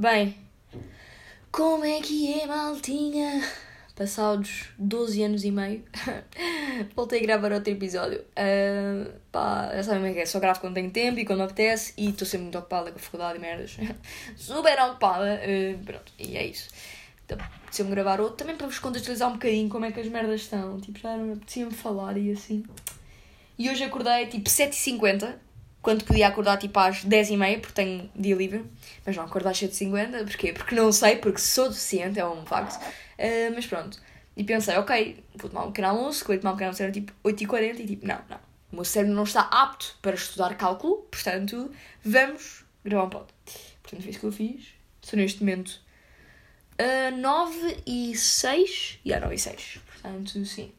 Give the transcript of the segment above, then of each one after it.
Bem, como é que é, maltinha? Passados 12 anos e meio, voltei a gravar outro episódio. Uh, pá, já sabem como é que é, só gravo quando tenho tempo e quando apetece e estou sempre muito ocupada com a faculdade e merdas. Super ocupada, uh, pronto, e é isso. Então, me gravar outro também para vos contextualizar um bocadinho como é que as merdas estão. Tipo, já me apetecia-me falar e assim. E hoje acordei tipo 7h50 quando podia acordar tipo às 10h30, porque tenho dia livre, mas não acordar às 7h50, porquê? Porque não sei, porque sou deficiente, é um facto. Uh, mas pronto. E pensei, ok, vou tomar um pequeno almoço, que eu ia tomar um pequeno almoço era tipo 8h40 e tipo, não, não. O meu cérebro não está apto para estudar cálculo, portanto, vamos gravar um pod. Portanto, foi isso que eu fiz. Estou neste momento uh, 9 e 6. E yeah, 9 e 6. Portanto, sim.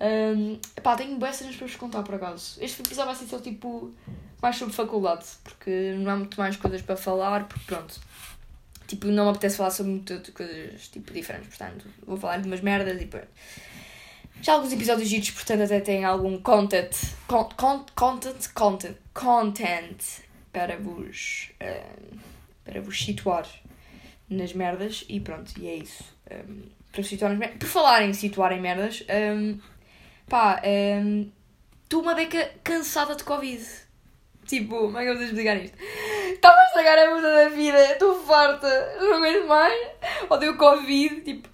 Um, pá, tenho boas cenas para vos contar por acaso. Este episódio vai ser só tipo mais sobre faculdade, porque não há muito mais coisas para falar, porque pronto. Tipo, não me apetece falar sobre muitas coisas tipo, diferentes, portanto, vou falar de umas merdas e pronto. Já alguns episódios giros, portanto, até têm algum content, con, con, content, content, content para vos, um, para vos situar nas merdas e pronto, e é isso. Um, para situar nas merdas. Por falar em situar em merdas, um, pá, estou uma beca cansada de Covid. Tipo, como é que eu vou explicar isto? Estava a estragar a muda da vida, estou farta, não aguento mais. Odeio Covid, tipo.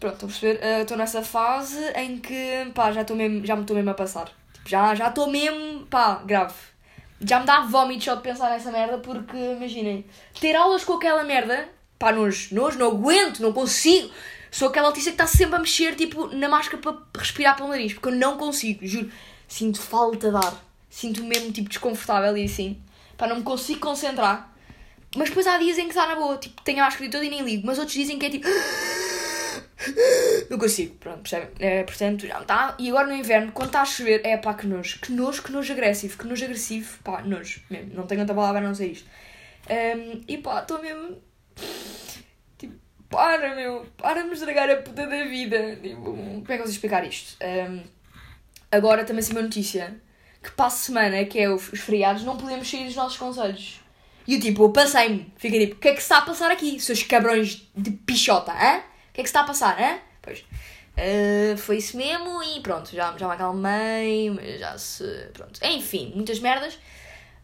Pronto, estou a perceber. Estou uh, nessa fase em que, pá, já, mesmo, já me estou mesmo a passar. Tipo, já estou mesmo, pá, grave. Já me dá vómito só de pensar nessa merda, porque, imaginem, ter aulas com aquela merda, pá, nojo, nojo, não aguento, não consigo. Sou aquela autista que está sempre a mexer, tipo, na máscara para respirar pelo nariz, porque eu não consigo, juro. Sinto falta de ar sinto-me mesmo tipo desconfortável e assim. Pá, não me consigo concentrar. Mas depois há dias em que está na boa, tipo, tenho a máscara toda e nem ligo. Mas outros dizem que é tipo. Não consigo, pronto, percebem? É, portanto, já está. E agora no inverno, quando está a chover, é pá, que nojo. Que nojo, que nojo agressivo. Que nojo agressivo, pá, nojo mesmo. Não tenho outra palavra a não ser isto. Um, e pá, estou mesmo. Tipo, para, meu. Para me estragar a puta da vida. Tipo, como é que eu vou explicar isto? Um, agora também se uma notícia que para a semana, que é os, os feriados, não podemos sair dos nossos conselhos. E eu tipo, eu passei-me. Fiquei tipo, o que é que se está a passar aqui, seus cabrões de pichota, hã? O que é que se está a passar, hã? Pois. Uh, foi isso mesmo e pronto, já, já me acalmei, já se. Pronto. Enfim, muitas merdas.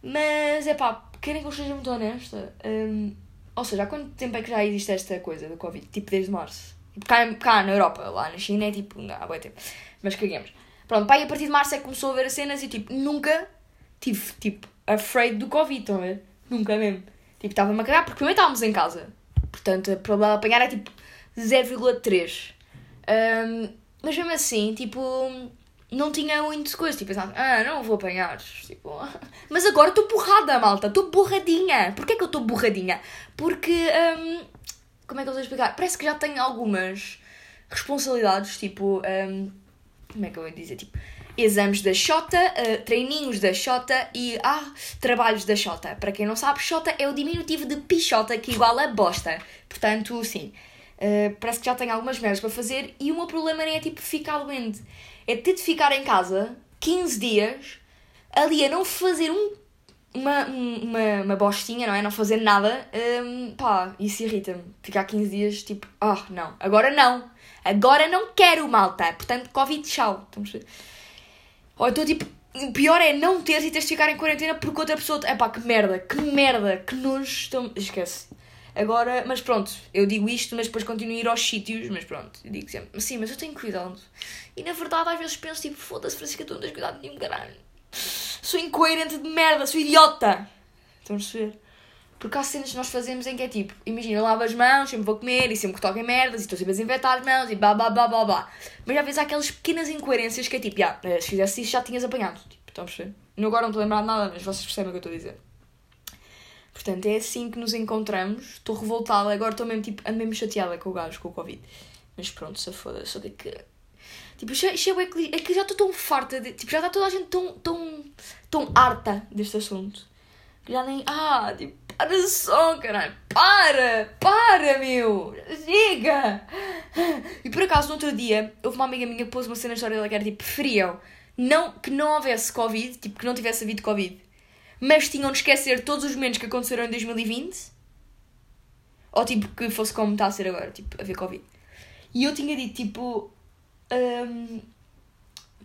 Mas é pá, querem que eu seja muito honesta? Um, ou seja, há quanto tempo é que já existe esta coisa do Covid? Tipo, desde março. Tipo, cá, cá na Europa, lá na China é tipo, há bom tempo. Mas caguemos. Pronto, pai, a partir de março é que começou a ver as cenas e tipo, nunca tive, tipo, afraid do Covid, estão a ver? Nunca mesmo. Tipo, estava-me a cagar, porque primeiro estávamos em casa. Portanto, a probabilidade de apanhar é tipo 0,3. Um, mas mesmo assim, tipo, não tinha muito coisa. Tipo, pensava, ah, não vou apanhar. Tipo, mas agora estou borrada, malta. Estou borradinha. Porquê que eu estou borradinha? Porque, um, como é que eu vou explicar? Parece que já tenho algumas responsabilidades, tipo. Um, como é que eu vou dizer? Tipo, exames da Xota, uh, treininhos da Xota e ah, trabalhos da Xota. Para quem não sabe, Xota é o diminutivo de pichota, que igual a bosta. Portanto, sim, uh, parece que já tenho algumas merdas para fazer e o meu problema nem é tipo ficar doente. É ter de ficar em casa 15 dias ali a não fazer um, uma, uma, uma bostinha, não é? Não fazer nada. Um, pá, isso irrita-me. Ficar 15 dias tipo, ah, oh, não, agora não Agora não quero, malta. Portanto, Covid, tchau. Estamos? Ou então, tipo, o pior é não teres e teres de ficar em quarentena porque outra pessoa. É pá, que merda, que merda, que nos estão. Esquece. Agora, mas pronto, eu digo isto, mas depois continuo a ir aos sítios, mas pronto, eu digo sempre, sim, mas eu tenho cuidado. E na verdade, às vezes penso, tipo, foda-se, Francisca, tu não tens cuidado nenhum, caralho. Sou incoerente de merda, sou idiota. Estão a perceber? Porque há cenas que nós fazemos em que é tipo, imagina, eu lavo as mãos, sempre vou comer e sempre que toco em merdas e estou sempre a desinfetar as mãos e blá blá blá blá blá. Mas às vezes há aquelas pequenas incoerências que é tipo, yeah, se fizesse isso já tinhas apanhado. Tipo, estão a perceber? Eu agora não estou a lembrar de nada, mas vocês percebem o que eu estou a dizer. Portanto, é assim que nos encontramos. Estou revoltada, agora estou mesmo, tipo, ando mesmo chateada com o gajo, com o Covid. Mas pronto, se foda, só de que. Tipo, isto é, é que já estou tão farta, de, tipo, já está toda a gente tão, tão, tão harta deste assunto. Nem. Ah, tipo para só, caralho. Para! Para, meu! Chega! E por acaso, no outro dia, houve uma amiga minha que pôs uma cena na história que era tipo: preferiam não, que não houvesse Covid, tipo, que não tivesse havido Covid, mas tinham de esquecer todos os momentos que aconteceram em 2020 Ou tipo que fosse como está a ser agora, tipo, a ver Covid. E eu tinha dito, tipo. Um,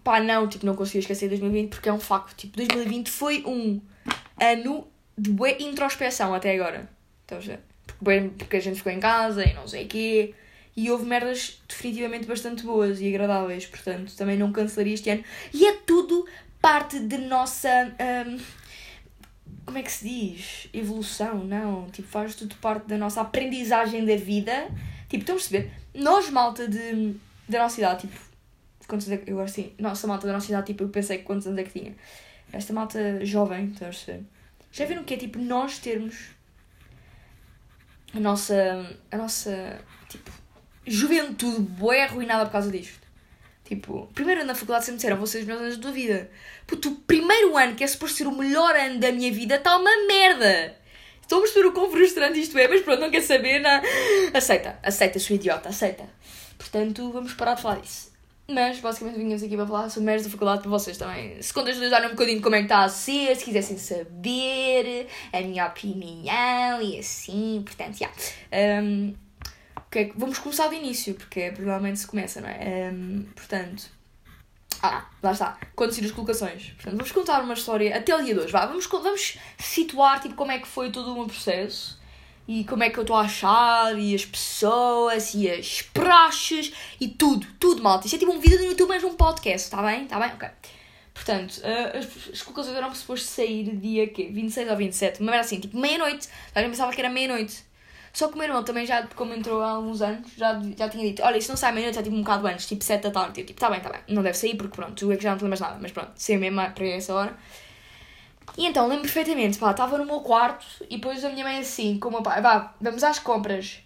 pá, não, tipo, não consegui esquecer 2020 porque é um facto. Tipo, 2020 foi um ano de boa introspeção até agora. Estás a ver? Porque, porque a gente ficou em casa e não sei o quê. E houve merdas definitivamente bastante boas e agradáveis. Portanto, também não cancelaria este ano. E é tudo parte de nossa. Um, como é que se diz? Evolução, não. Tipo, faz tudo parte da nossa aprendizagem da vida. Tipo, estão a perceber? Nós, malta de, da nossa idade, tipo, quantos anos é que, eu assim, nossa malta da nossa idade, tipo, eu pensei quantos anos é que tinha. Esta malta jovem, estão a? Já viram o que é, tipo, nós termos a nossa, a nossa, tipo, juventude boa arruinada por causa disto. Tipo, primeiro ano na faculdade sempre disseram vocês os melhores anos da tua vida. Puto, o primeiro ano, que é suposto ser o melhor ano da minha vida, está uma merda. Estou a perceber o quão frustrante isto é, mas pronto, não quer saber, não. Aceita, aceita, sua idiota, aceita. Portanto, vamos parar de falar disso. Mas basicamente vinhamos aqui para falar sobre merdas da faculdade para vocês também. Se contextualizarem um bocadinho como é que está a ser, se quisessem saber a minha opinião e assim, portanto, já. Yeah. Um, vamos começar do início, porque é, provavelmente se começa, não é? Um, portanto. Ah, lá está. Conduzir as colocações. Portanto, vamos contar uma história até o dia de hoje. Vá, vamos, vamos situar tipo, como é que foi todo o meu processo e como é que eu estou a achar, e as pessoas, e as praxes, e tudo, tudo, malta. Isto é tipo um vídeo no YouTube, mas um podcast, está bem? Está bem? Ok. Portanto, uh, as, as colocações eram supostas sair dia quê? 26 ou 27, mas era assim, tipo meia-noite. Eu pensava que era meia-noite. Só que o meu irmão também já, como entrou há alguns anos, já, já tinha dito: Olha, isso não sai meia-noite, é tipo um bocado antes, tipo 7 da tarde. Eu tipo: Tá bem, tá bem, não deve sair porque pronto, tu é que já não te lembras nada, mas pronto, sei mesmo para essa hora. E então lembro perfeitamente, pá, estava no meu quarto e depois a minha mãe assim, com o meu pai, vá, vamos às compras.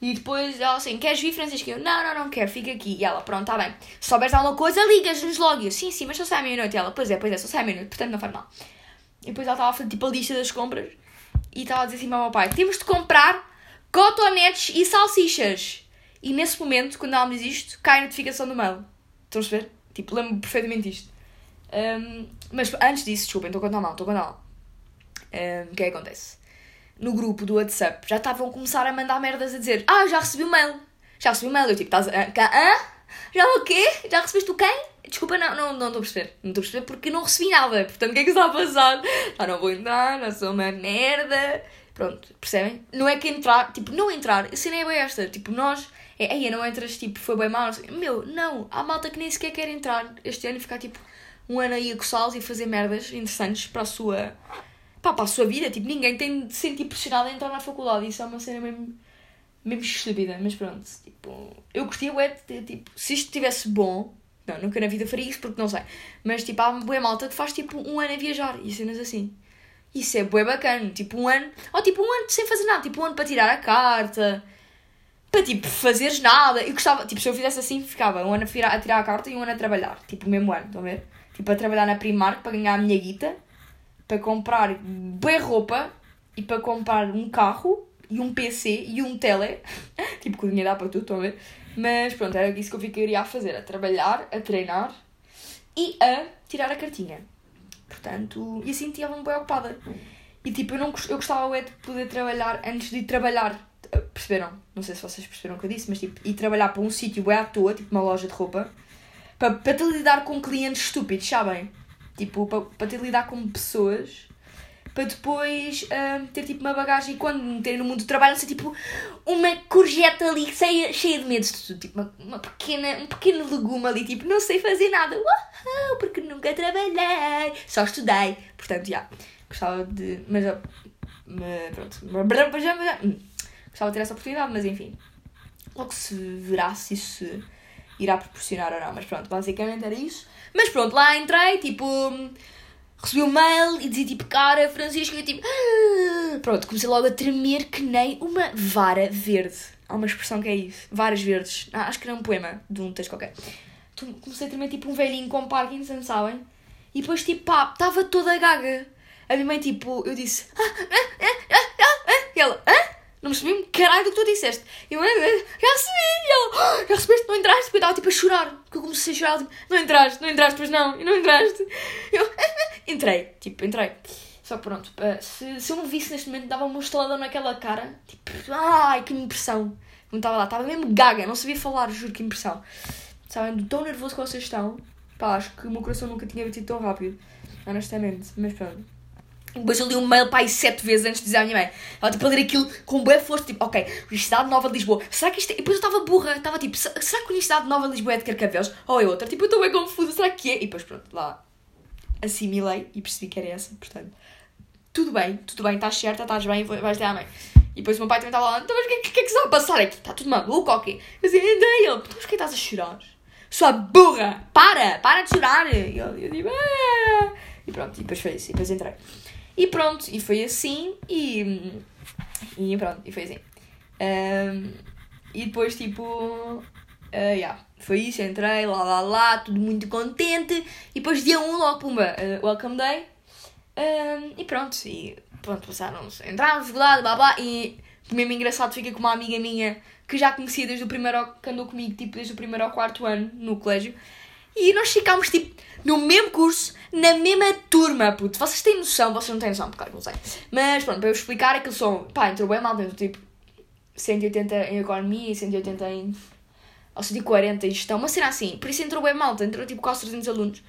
E depois ela assim, queres vir, Francisco? Eu, não, não, não quero, fica aqui. E ela, pronto, está bem. Se souberes alguma coisa, ligas-nos logo. E eu, sim, sim, mas só sai à meia-noite. E ela, pois é, pois é, só sai à meia-noite, portanto não faz mal. E depois ela estava a fazer tipo a lista das compras e estava a dizer assim para o meu pai, temos de comprar cotonetes e salsichas. E nesse momento, quando ela me diz isto, cai a notificação do mail. Estão a ver? Tipo, lembro perfeitamente isto. Um, mas antes disso, desculpem, estou a contar mal, estou a contar mal. Um, o que é que acontece? No grupo do WhatsApp já estavam a começar a mandar merdas a dizer: Ah, já recebi o mail. Já recebi o mail. Eu tipo, estás a. Hã? Já o quê? Já recebeste o quem? Desculpa, não, não, não estou a perceber. Não estou a perceber porque não recebi nada. Portanto, o que é que está a passar? Já não vou entrar, não sou uma merda. Pronto, percebem? Não é que entrar, tipo, não entrar, a cena é bem esta. Tipo, nós, é, aí não entras, tipo, foi bem mal. Meu, não, há malta que nem sequer quer entrar este ano e ficar tipo um ano aí a coçá-los e fazer merdas interessantes para a sua. Pá, para a sua vida. Tipo, ninguém tem de se sentir pressionado a entrar na faculdade. Isso é uma cena mesmo. mesmo estúpida. Mas pronto, tipo. Eu curtia o de, tipo, se isto estivesse bom. Não, nunca na vida faria isso porque não sei. Mas tipo, há boa malta que faz tipo um ano a viajar e cenas assim. Isso é bué bacana. Tipo, um ano. Ou tipo, um ano sem fazer nada. Tipo, um ano para tirar a carta. Para tipo, fazeres nada. Eu gostava. Tipo, se eu fizesse assim, ficava um ano a a tirar a carta e um ano a trabalhar. Tipo, o mesmo ano, estão a ver? Tipo, a trabalhar na Primark para ganhar a minha guita, para comprar boa roupa e para comprar um carro e um PC e um tele. tipo, que o dinheiro dá para tudo, estão a ver? Mas pronto, era isso que eu ficaria a fazer: a trabalhar, a treinar e a tirar a cartinha. Portanto, e assim estava-me bem ocupada. E tipo, eu, não, eu gostava de poder trabalhar antes de trabalhar. Perceberam? Não sei se vocês perceberam o que eu disse, mas tipo, ir trabalhar para um sítio bem à toa, tipo uma loja de roupa para, para te lidar com clientes estúpidos, sabem? Tipo, para, para te lidar com pessoas para depois uh, ter tipo uma bagagem. E quando meterem no mundo do trabalho ser tipo uma courgette ali cheia, cheia de medo de tudo, tipo uma, uma pequena, um pequeno legume ali, tipo não sei fazer nada, Uau, porque nunca trabalhei, só estudei, portanto já, gostava de, mas, mas pronto, hum, gostava de ter essa oportunidade, mas enfim, logo se verá se isso irá proporcionar ou não. Mas pronto, basicamente era isso. Mas pronto, lá entrei, tipo, recebi um mail e dizia tipo, cara, Francisco, e tipo, ah! pronto, comecei logo a tremer que nem uma vara verde. Há uma expressão que é isso, varas verdes. Ah, acho que era um poema de um texto qualquer. Comecei a tremer tipo um velhinho com Parkinson, sabem? E depois tipo, pá, estava toda gaga. A minha mãe tipo, eu disse, ah, ah, ah, ah, ah, ah. e ela, ah? Não percebi um caralho do que tu disseste. Eu, já recebi, ah, já recebeste, não entraste? Porque eu estava tipo a chorar. Porque eu comecei a chorar, tipo, não entraste, não entraste, pois não, e não entraste. Eu, entrei, tipo, entrei. Só que pronto, eh, se, se eu me visse neste momento, dava-me um estaladão naquela cara. Tipo, ai, que impressão. Como estava lá, estava mesmo gaga, não sabia falar, juro que impressão. Sabem, tão nervoso que vocês estão. Pá, acho que o meu coração nunca tinha batido tão rápido. Honestamente, mas pronto. Depois eu li um mail para aí sete vezes antes de dizer à minha mãe. Ela tipo a ler aquilo com boa força, tipo, ok, Universidade Nova de Lisboa. Será que isto é... E depois eu estava burra, estava tipo, será que a Universidade Nova de Lisboa é de Carcavelos? Ou é outra? Tipo, eu estou bem confusa, será que é? E depois pronto, lá assimilei e percebi que era essa, portanto. Tudo bem, tudo bem, estás certa, estás bem, vais ter à mãe. E depois o meu pai também estava lá, então mas o que, que, que é que se vai passar aqui? Está tudo maluco ou quê? Eu dizia, andei ele, então mas que estás a chorar? Sua burra, para, para de chorar. E eu, eu digo, ah. E pronto, e depois foi isso, e depois entrei. E pronto, e foi assim, e, e pronto, e foi assim. Um, e depois, tipo, uh, yeah, foi isso, entrei, lá, lá, lá, tudo muito contente. E depois, dia 1, logo, pumba, uh, welcome day. Um, e pronto, e pronto, passaram-se, entramos, lá, blá, blá, e mesmo engraçado fica com uma amiga minha que já conhecia desde o primeiro, que andou comigo, tipo, desde o primeiro ao quarto ano, no colégio. E nós ficámos, tipo, no mesmo curso, na mesma turma, puto. Vocês têm noção? Vocês não têm noção, porque não sei. Mas pronto, para eu explicar, aquilo são. Pá, entrou bem mal dentro, tipo, 180 em economia e 180 em. ou 140 em gestão, uma cena assim. Por isso entrou bem mal, entrou tipo quase 300 alunos.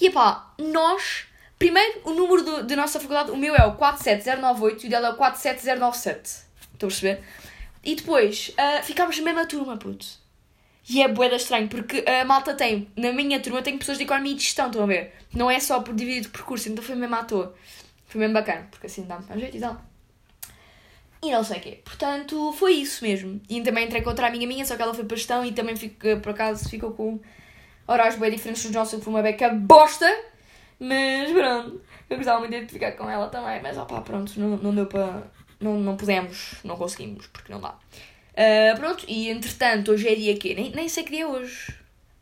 E pá, nós. Primeiro, o número do, da nossa faculdade, o meu é o 47098 e o dela é o 47097. Estão a perceber? E depois, uh, ficámos na mesma turma, puto. E é boeda estranho, porque a malta tem, na minha turma, tem pessoas de economia e de gestão, estão a ver? Não é só por dividir o percurso, então foi mesmo à toa. Foi mesmo bacana, porque assim dá-me mais jeito e tal. E não sei o quê. Portanto, foi isso mesmo. E também entrei contra a amiga minha, só que ela foi para gestão e também, fico, por acaso, ficou com horários bem diferentes dos nossos, que foi uma beca bosta. Mas pronto, eu gostava muito de ficar com ela também, mas opá, pronto, não, não deu para. Não, não pudemos, não conseguimos, porque não dá. Uh, pronto, e entretanto, hoje é dia quê? Nem, nem sei que dia é hoje.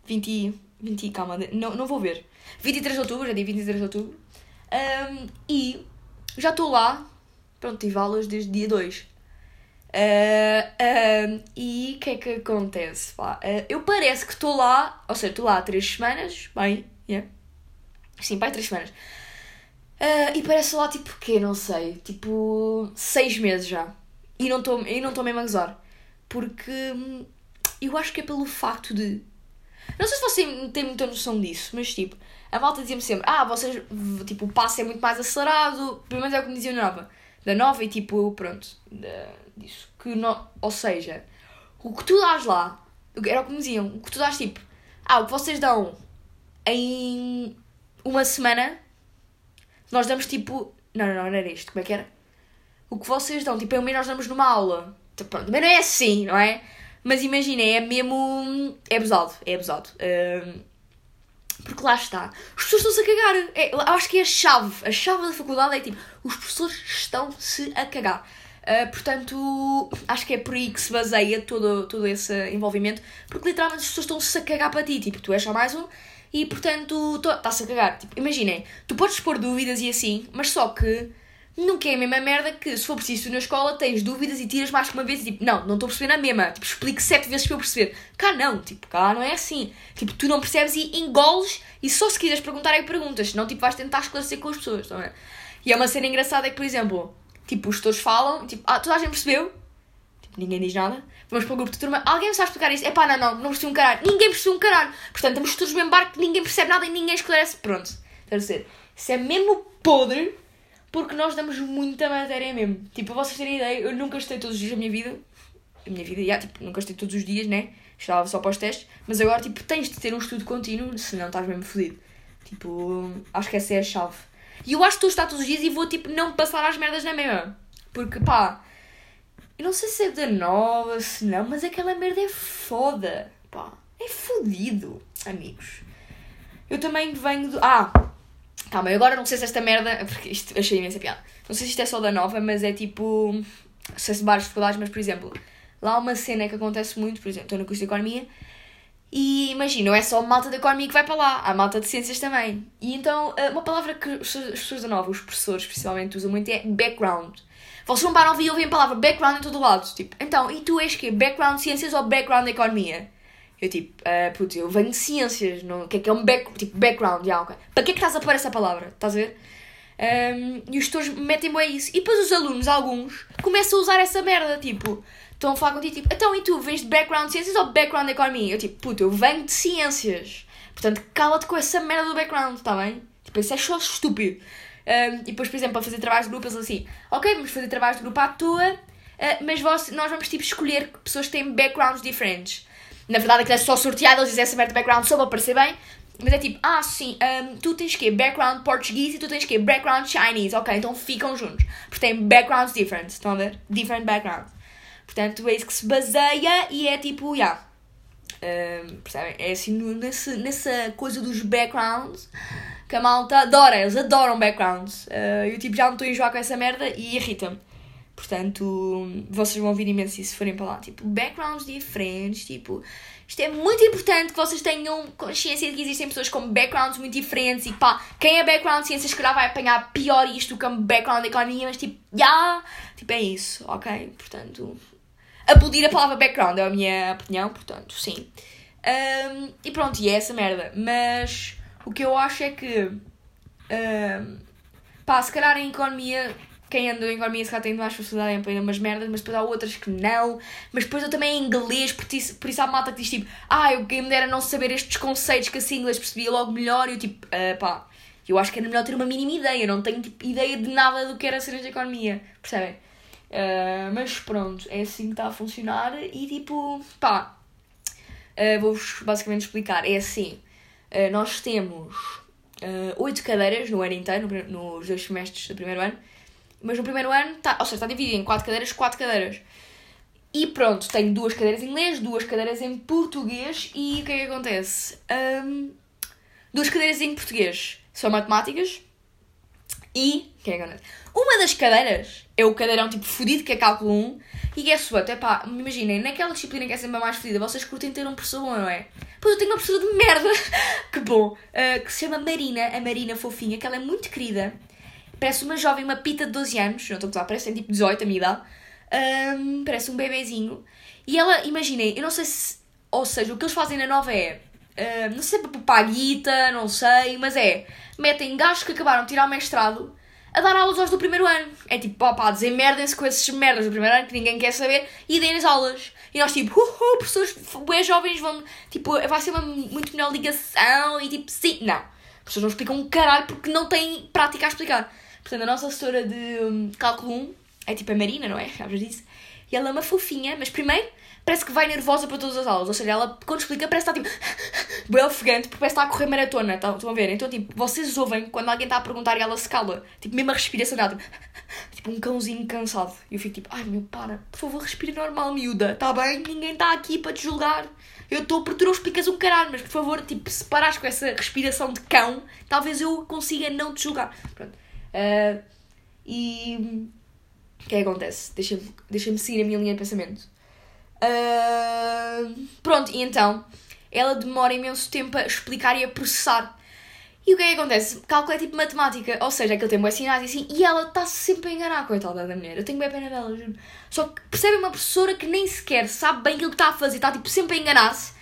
20. 20, calma, não, não vou ver. 23 de outubro, já dia 23 de outubro. Um, e já estou lá. Pronto, tive aulas desde dia 2. Uh, uh, e o que é que acontece? Uh, eu parece que estou lá, ou seja, estou lá há 3 semanas, bem, yeah. sim, pai, 3 semanas. Uh, e parece lá tipo o quê? Não sei, tipo 6 meses já. E não estou mesmo a gozar porque hum, eu acho que é pelo facto de. Não sei se você tem muita noção disso, mas tipo, a malta dizia-me sempre: Ah, vocês. Tipo, o passo é muito mais acelerado. Pelo menos é o que me diziam na nova. Da nova e tipo, pronto. Da, disso. Que no, ou seja, o que tu dás lá. Era o que me diziam. O que tu dás tipo. Ah, o que vocês dão em uma semana. Nós damos tipo. Não, não, não, não era isto. Como é que era? O que vocês dão, tipo, em um mês nós damos numa aula. Pronto, mas não é assim, não é? Mas imaginem, é mesmo. É abusado, é abusado. Um, porque lá está. Os professores estão-se a cagar. É, eu acho que é a chave. A chave da faculdade é tipo: os professores estão-se a cagar. Uh, portanto, acho que é por aí que se baseia todo, todo esse envolvimento. Porque literalmente as pessoas estão-se a cagar para ti. Tipo, tu és só mais um e portanto está-se a cagar. Tipo, imaginem, tu podes pôr dúvidas e assim, mas só que nunca é a mesma merda que se for preciso tu na escola tens dúvidas e tiras mais que uma vez e tipo, não, não estou a perceber na mesma. Tipo, explico sete vezes para eu perceber. Cá não, tipo, cá não é assim. Tipo, tu não percebes e engoles e só se quiseres perguntar aí perguntas, senão tipo vais tentar esclarecer com as pessoas, não é? E é uma cena engraçada é que, por exemplo, tipo, os tutores falam, tipo, ah, toda a gente percebeu? Tipo, ninguém diz nada. Vamos para o grupo de turma, alguém me sabe explicar isso? É pá, não, não, não percebi um caralho. Ninguém percebeu um caralho. Portanto, estamos todos no mesmo barco, ninguém percebe nada e ninguém esclarece. Pronto. Dizer, isso é mesmo podre porque nós damos muita matéria mesmo. Tipo, vocês terem ideia, eu nunca estudei todos os dias da minha vida. A minha vida, já, tipo, nunca estudei todos os dias, né? Estudava só para os testes. Mas agora, tipo, tens de ter um estudo contínuo, senão estás mesmo fodido. Tipo, acho que essa é a chave. E eu acho que estou a todos os dias e vou, tipo, não passar as merdas na mesma. Porque, pá, eu não sei se é da nova, se não, mas aquela merda é foda. Pá, é fodido, amigos. Eu também venho do. Ah, Calma, eu agora não sei se esta merda. Porque isto achei imensa piada. Não sei se isto é só da nova, mas é tipo. Não sei se várias dificuldades, mas por exemplo, lá há uma cena que acontece muito, por exemplo, estou no curso de Economia e imagina, não é só a malta da Economia que vai para lá, há malta de Ciências também. E então, eh, uma palavra que as pessoas da nova, os professores principalmente, usam muito é background. Vocês vão para a nova e ouvem a palavra background em todo lado. Tipo, então, e tu és que Background Ciências ou Background Economia? Eu tipo, uh, putz, eu venho de ciências, não, o que é que é um back, tipo, background? Yeah, okay. Para que é que estás a pôr essa palavra? Estás a ver? Um, e os tutores metem bem isso. E depois os alunos, alguns, começam a usar essa merda, tipo, estão a falar contigo, tipo, então e tu, vens de background de ciências ou background de economia? Eu tipo, puto, eu venho de ciências. Portanto, cala-te com essa merda do background, está bem? Tipo, isso é só estúpido. Um, e depois, por exemplo, para fazer trabalhos de grupo, eles assim, ok, vamos fazer trabalhos de grupo à toa, uh, mas vós, nós vamos tipo escolher pessoas que têm backgrounds diferentes. Na verdade, aquilo é só sorteado, eles dizem essa merda de background só para parecer bem. Mas é tipo, ah, sim, um, tu tens que background português e tu tens que background chinese. Ok, então ficam juntos. Porque têm backgrounds different. Estão a ver? Different backgrounds. Portanto, é isso que se baseia e é tipo, já. Yeah. Um, percebem? É assim, nesse, nessa coisa dos backgrounds que a malta adora. Eles adoram backgrounds. Uh, eu tipo, já me estou a enjoar com essa merda e irrita-me. Portanto, vocês vão ouvir imenso se forem para lá. Tipo, backgrounds diferentes, tipo... Isto é muito importante que vocês tenham consciência de que existem pessoas com backgrounds muito diferentes e pá, quem é background ciências, se calhar vai apanhar pior isto do que background economia, mas tipo, já, yeah, tipo, é isso, ok? Portanto, aplaudir a palavra background é a minha opinião, portanto, sim. Um, e pronto, e é essa merda. Mas o que eu acho é que, um, pá, se calhar em economia quem andou em economia se calhar tem mais facilidade em aprender umas merdas, mas depois há outras que não. Mas depois eu também em inglês, por isso, por isso há malta que diz tipo, ah, eu quem me dera não saber estes conceitos que assim inglês percebia logo melhor. E eu tipo, uh, pá, eu acho que era melhor ter uma mínima ideia, eu não tenho tipo, ideia de nada do que era ser de economia, percebem? Uh, mas pronto, é assim que está a funcionar e tipo, pá, uh, vou-vos basicamente explicar. É assim, nós temos oito cadeiras no ano inteiro, nos dois semestres do primeiro ano mas no primeiro ano, tá, ou seja, está dividido em quatro cadeiras, quatro cadeiras. E pronto, tenho duas cadeiras em inglês, duas cadeiras em português e o que é que acontece? Um, duas cadeiras em português são matemáticas e o que é que acontece? Uma das cadeiras é o cadeirão tipo fodido que é cálculo 1 e é sua, até pá, imaginem, naquela disciplina que é sempre a mais fodida, vocês curtem ter um professor bom, não é? Pois eu tenho uma professora de merda, que bom, uh, que se chama Marina, a Marina fofinha, que ela é muito querida Parece uma jovem, uma pita de 12 anos, não estou a gozar, parece tem tipo 18 a minha idade. Um, parece um bebezinho. E ela, imaginem, eu não sei se. Ou seja, o que eles fazem na nova é. Uh, não sei se é para poupar guita, não sei, mas é. Metem gajos que acabaram de tirar o mestrado a dar aulas aos do primeiro ano. É tipo, opá, desemmerdem-se com esses merdas do primeiro ano que ninguém quer saber e deem as aulas. E nós, tipo, uh, uh, professores jovens vão. Tipo, vai ser uma muito melhor ligação e tipo, sim. Não. As pessoas não explicam um caralho porque não têm prática a explicar. Portanto, a nossa assessora de um, cálculo 1 é tipo a Marina, não é? Já disse. E ela é uma fofinha, mas primeiro parece que vai nervosa para todas as aulas. Ou seja, ela quando explica parece que está tipo bem ofegante, porque parece que está a correr maratona. Tá, estão a ver? Então, tipo, vocês ouvem quando alguém está a perguntar e ela se cala. Tipo, mesmo a respiração dela, tipo, tipo um cãozinho cansado. E eu fico tipo, ai meu, para, por favor, respira normal, miúda. Está bem? Ninguém está aqui para te julgar. Eu estou porque tu não explicas um caralho, mas por favor, tipo, se parares com essa respiração de cão, talvez eu consiga não te julgar. Pronto. Uh, e o que é que acontece? Deixa-me deixa seguir a minha linha de pensamento. Uh, pronto, e então ela demora imenso tempo a explicar e a processar. E o que é que acontece? Cálculo é tipo matemática, ou seja, aquele tempo é sinais e assim, e ela está sempre a enganar, coitada da mulher. Eu tenho bem pena dela, juro. Só que percebe uma professora que nem sequer sabe bem aquilo que está a fazer, está tipo sempre a enganar-se.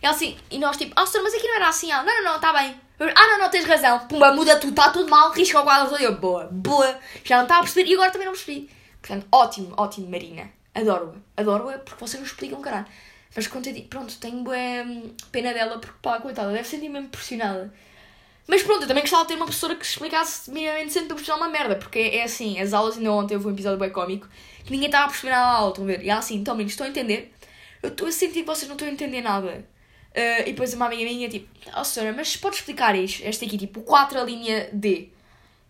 Ela assim, e nós tipo, oh, senhor, mas aqui não era assim. Ela, não, não, não, está bem. Ah, não, não, tens razão. Pumba, muda tudo, está tudo mal, risca o quadro todo. Eu, boa, boa. Já não estava a perceber e agora também não percebi. Portanto, ótimo, ótimo, Marina. Adoro-a. Adoro-a porque vocês não explicam, caralho. Mas quando eu digo, pronto, tenho hum, pena dela porque, pá, coitada, deve sentir mesmo pressionada. Mas pronto, eu também gostava de ter uma professora que explicasse minimamente sempre para precisar uma merda, porque é assim, as aulas ainda ontem houve um episódio bem cómico que ninguém estava a perceber nada da aula, estão a ver? E ela assim, então, meninos, estão a entender? Eu estou a sentir que vocês não estão a entender nada. Uh, e depois uma amiga minha, tipo, oh senhora, mas pode explicar isto? Esta aqui, tipo, 4 a linha D.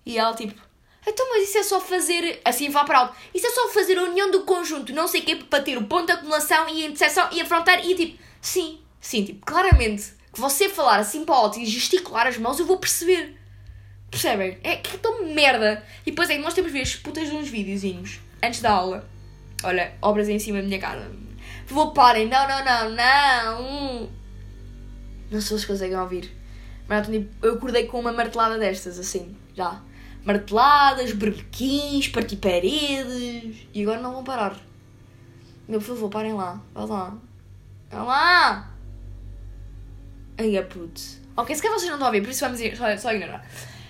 E ela, tipo, então, mas isso é só fazer, assim vá para alto, isso é só fazer a união do conjunto, não sei o quê, para ter o ponto de acumulação e a interseção e a fronteira. E tipo, sim, sim, tipo, claramente, que você falar assim para alto e gesticular as mãos, eu vou perceber. Percebem? É que é tão merda. E depois é que nós temos vezes putas de uns videozinhos antes da aula. Olha, obras em cima da minha cara. Vou parem, não, não, não, não. Não sei se vocês conseguem ouvir. Mas eu acordei com uma martelada destas, assim, já. Marteladas, berbequins, partir paredes. E agora não vão parar. Meu, por favor, parem lá. Vá lá. Vá lá! Ai, é puto. Ok, se calhar vocês não estão a ouvir, por isso vamos ir, só, só ignorar.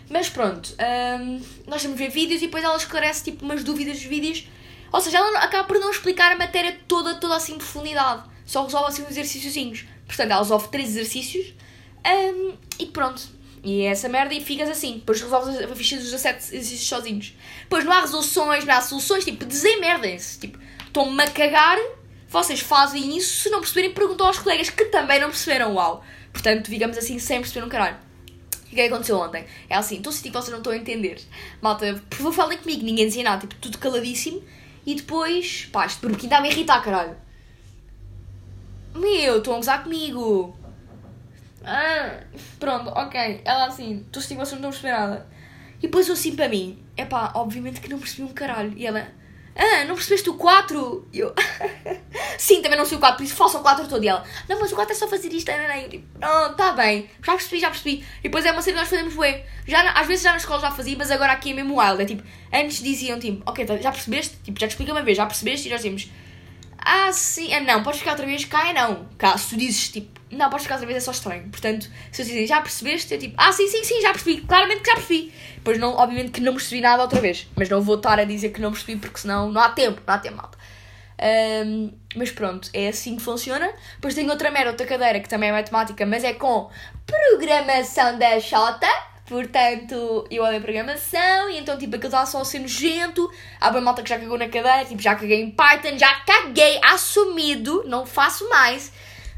Mas pronto, um, nós a ver vídeos e depois ela esclarece tipo umas dúvidas dos vídeos. Ou seja, ela acaba por não explicar a matéria toda, toda assim em profundidade. Só resolve assim uns exercíciozinhos. Portanto, ela resolve três exercícios um, e pronto. E é essa merda e ficas assim. Depois resolves a ficha dos 17 exercícios sozinhos. Depois não há resoluções, não há soluções. Tipo, desemerdem-se. Tipo, estão-me a cagar. Vocês fazem isso. Se não perceberem, perguntam aos colegas que também não perceberam. Uau. Portanto, digamos assim, sem perceber um caralho. O que é que aconteceu ontem? É assim, estou a sentir que vocês não estão a entender. Malta, por favor, falem comigo, ninguém dizia nada, tipo, tudo caladíssimo. E depois, pá, este ainda a me irritar, caralho. Meu, estão a gozar comigo. Ah, pronto, ok. Ela assim, estou a sentir que vocês não estão a perceber nada. E depois eu assim para mim, é pá, obviamente que não percebi um caralho. E ela, ah, não percebeste o 4? E eu, sim, também não sei o 4, por isso faço o 4 todo. E ela, não, mas o 4 é só fazer isto, não, não. Tipo, oh, tá bem, já percebi, já percebi. E depois é uma cena que nós fazemos bué. Já, às vezes já na escola já fazia, mas agora aqui é mesmo wild. É tipo, antes diziam tipo, ok, tá, já percebeste? Tipo, já te expliquei uma vez, já percebeste? E nós dizemos, ah, sim, ah, não, podes ficar outra vez, cá é não. Cá, se tu dizes tipo, não, podes ficar outra vez, é só estranho. Portanto, se eu dizem, já percebeste? Eu tipo, ah, sim, sim, sim, já percebi, claramente que já percebi. Pois não, obviamente que não percebi nada outra vez. Mas não vou estar a dizer que não percebi porque senão não há tempo, não há tempo, malta. Um, mas pronto, é assim que funciona. Depois tenho outra merda, outra cadeira que também é matemática, mas é com programação da Xota. Portanto, eu odeio programação e então, tipo, aquilo está só a ser nojento. Há uma malta que já cagou na cadeira, tipo, já caguei em Python, já caguei, assumido, não faço mais.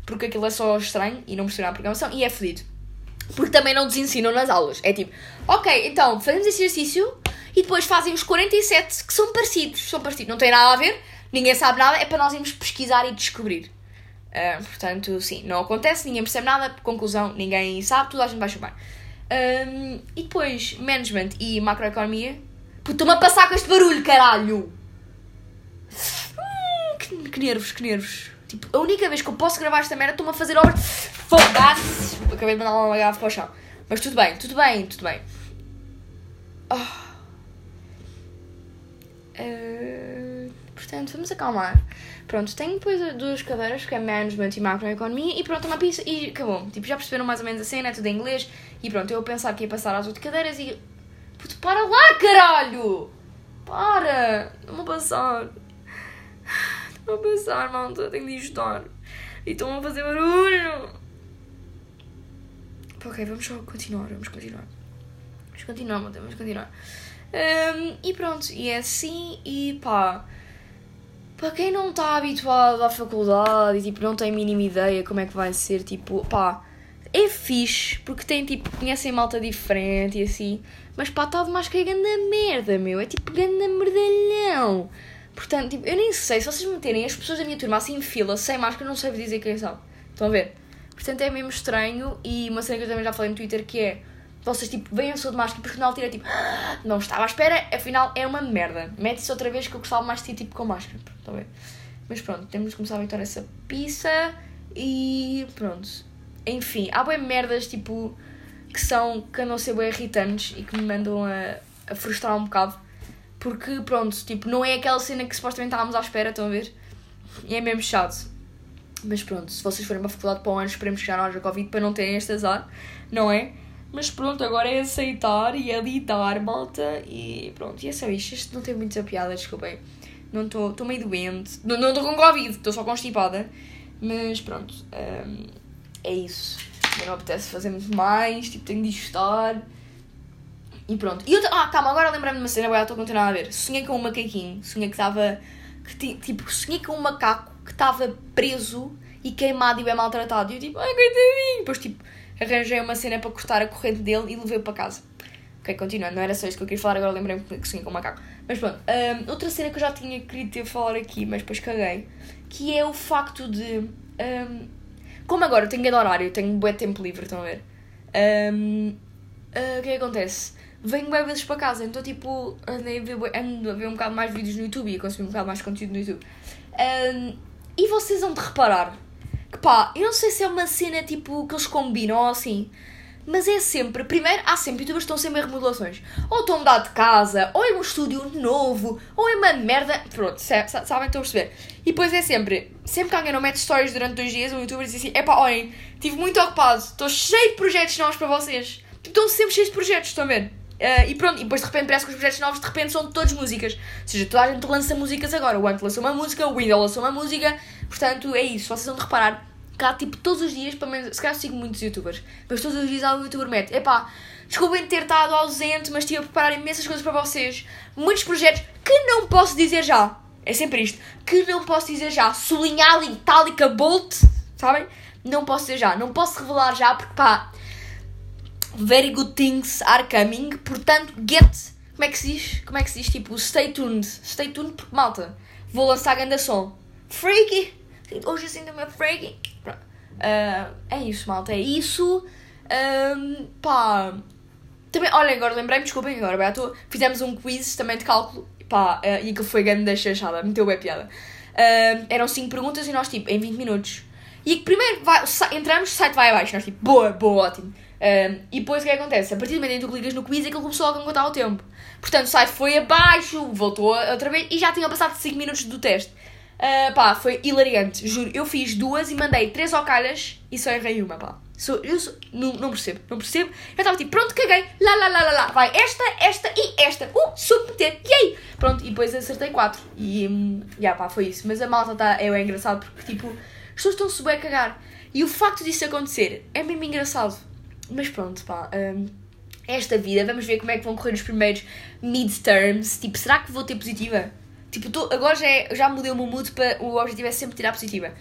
Porque aquilo é só estranho e não percebo a programação e é fodido. Porque também não nos ensinam nas aulas. É tipo, ok, então fazemos esse exercício e depois fazem os 47 que são parecidos. São parecidos, não tem nada a ver, ninguém sabe nada, é para nós irmos pesquisar e descobrir. Uh, portanto, sim, não acontece, ninguém percebe nada, conclusão, ninguém sabe, toda a gente vai chamar. Um, e depois, management e macroeconomia. Estou-me a passar com este barulho, caralho! Hum, que, que nervos, que nervos. Tipo, a única vez que eu posso gravar esta merda, estou-me a fazer obra. Foda-se! Acabei de mandar uma garrafa para o chão. Mas tudo bem, tudo bem, tudo bem. Oh. Uh, portanto, vamos acalmar. Pronto, tenho depois duas cadeiras, que é Management e Macroeconomia, e pronto, uma pizza e acabou. Tipo, já perceberam mais ou menos a cena, é tudo em inglês, e pronto, eu pensar que ia passar às outras cadeiras e. Puto, para lá, caralho! Para! Não vou passar. Não vou passar, malta, tenho de ajudar. E estão a fazer barulho! Ok, vamos só continuar, vamos continuar. Vamos continuar, malta, vamos continuar. Um, e pronto, e é assim, e pá para quem não está habituado à faculdade e tipo não tem a mínima ideia como é que vai ser, tipo, pá, é fixe, porque tem tipo, conhecem malta diferente e assim, mas pá, está demais que é ganda merda, meu, é tipo ganda merdalhão. Portanto, tipo, eu nem sei, se vocês meterem as pessoas da minha turma assim em fila, sem máscara, não sei dizer quem são. Estão a ver? Portanto, é mesmo estranho e uma cena que eu também já falei no Twitter que é vocês tipo veem a pessoa de máscara e depois final tira tipo ah, não estava à espera, afinal é uma merda. Mete-se outra vez que eu gostava mais de ti tipo com máscara. Estão a ver? Mas pronto, temos de começar a evitar essa pizza e pronto. Enfim, há bem merdas tipo que são que andam a ser bem irritantes e que me mandam a, a frustrar um bocado. Porque pronto, tipo, não é aquela cena que supostamente estávamos à espera, estão a ver? E é mesmo chato. Mas pronto, se vocês forem para a faculdade para o ano, esperemos que já não haja Covid para não terem este azar, não é? Mas pronto, agora é aceitar e é lidar, malta. E pronto, e é só isto. Isto não tem muita piada, desculpem. Não estou meio doente. Não estou com Covid, estou só constipada. Mas pronto, um, é isso. Não apetece fazer muito mais, tipo, tenho de estar. E pronto. E eu, ah, calma, agora lembrei-me de uma cena, agora estou a continuar a ver. Sonhei com um macaquinho, sonhei que estava. Que, tipo, sonhei com um macaco que estava preso e queimado e bem maltratado. E eu tipo, ai coitadinho. Depois tipo arranjei uma cena para cortar a corrente dele e levei-o para casa. Ok, continuando, não era só isso que eu queria falar, agora lembrei-me que sonhei com o macaco. Mas pronto, um, outra cena que eu já tinha querido ter falar aqui, mas depois caguei, que é o facto de. Um, como agora eu tenho que horário, tenho bué tempo livre, estão a ver? Um, uh, o que é que acontece? Venho bem vezes para casa, então tipo, andei a ver, ando a ver um bocado mais vídeos no YouTube e a consumir um bocado mais conteúdo no YouTube. Um, e vocês vão de reparar que pá, eu não sei se é uma cena tipo que eles combinam ou assim. Mas é sempre, primeiro, há sempre youtubers que estão sempre em remodelações. Ou estão a mudar de casa, ou é um estúdio novo, ou é uma merda. Pronto, sabem, estão a perceber. E depois é sempre, sempre que alguém não mete stories durante dois dias, um youtuber diz assim: é olhem, estive muito ocupado, estou cheio de projetos novos para vocês. Tipo, estão sempre cheios de projetos, estão a ver? Uh, e pronto, e depois de repente parece que os projetos novos de repente são todas músicas. Ou seja, toda a gente lança músicas agora. O Ant lançou uma música, o Windows lançou uma música. Portanto, é isso. Vocês vão de reparar há tipo todos os dias, pelo menos, se calhar sigo muitos youtubers, mas todos os dias há um youtuber mete, epá, desculpem ter estado ausente, mas estive a preparar imensas coisas para vocês. Muitos projetos que não posso dizer já. É sempre isto. Que não posso dizer já. Sublinhado, itálica, bolt, sabem? Não posso dizer já. Não posso revelar já porque pá very good things are coming. Portanto, get. Como é que se diz? Como é que se diz? Tipo, stay tuned. Stay tuned porque, malta, vou lançar grande som. Freaky! Hoje assim também é freaky. Uh, é isso, malta. É isso. Um, pá. Também, olha, agora lembrei-me, desculpem agora, Beto. Fizemos um quiz também de cálculo. Pá, uh, e aquilo foi grande da chachada. Meteu bem piada. Uh, eram 5 perguntas e nós, tipo, em 20 minutos. E primeiro vai, entramos, o site vai abaixo. Nós, tipo, boa, boa, ótimo. Um, e depois o que, é que acontece? A partir do momento em que tu clicas no quiz, aquilo começou a contar o tempo. Portanto, o site foi abaixo, voltou outra vez e já tinham passado 5 minutos do teste. Uh, pá, foi hilariante, juro. Eu fiz duas e mandei três ao e só errei uma, pá. Sou, eu sou, não, não percebo, não percebo. Eu estava tipo, pronto, caguei, lá, lá, lá, lá, lá. Vai esta, esta e esta. Uh, submeter, yay! Pronto, e depois acertei quatro. E, um, yeah, pá, foi isso. Mas a malta tá, é, é engraçado porque, tipo, as pessoas estão-se bem a cagar. E o facto disso acontecer é mesmo engraçado. Mas pronto, pá. Um, esta vida, vamos ver como é que vão correr os primeiros midterms. Tipo, será que vou ter positiva? Tipo, tô, agora já, é, já mudei o meu mood para. O objetivo é sempre tirar positiva.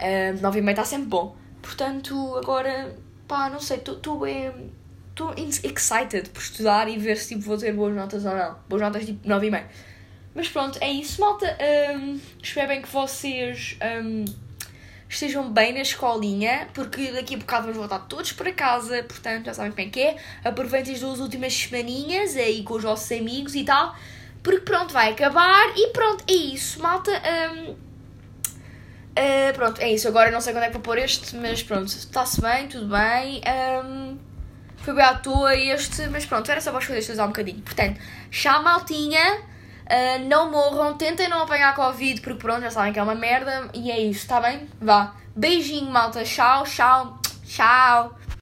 Um, 9 e meio está sempre bom. Portanto, agora, pá, não sei, estou bem. Estou excited por estudar e ver se tipo, vou ter boas notas ou não. Boas notas tipo 9 e meio. Mas pronto, é isso, malta. Um, espero bem que vocês. Um, estejam bem na escolinha, porque daqui a bocado vamos voltar todos para casa, portanto já sabem como é que é. Aproveitem as duas últimas semaninhas aí com os vossos amigos e tal, porque pronto, vai acabar e pronto, é isso, malta. Um, uh, eh, pronto, é isso. Agora não sei quando é que vou pôr este, mas pronto, está-se bem, tudo bem. Um, foi bem à toa este, mas pronto, era só para escolher usar um bocadinho. Portanto, chá maltinha. Uh, não morram, tentem não apanhar Covid, porque pronto, já sabem que é uma merda. E é isso, tá bem? Vá. Beijinho, malta. Tchau, tchau, tchau.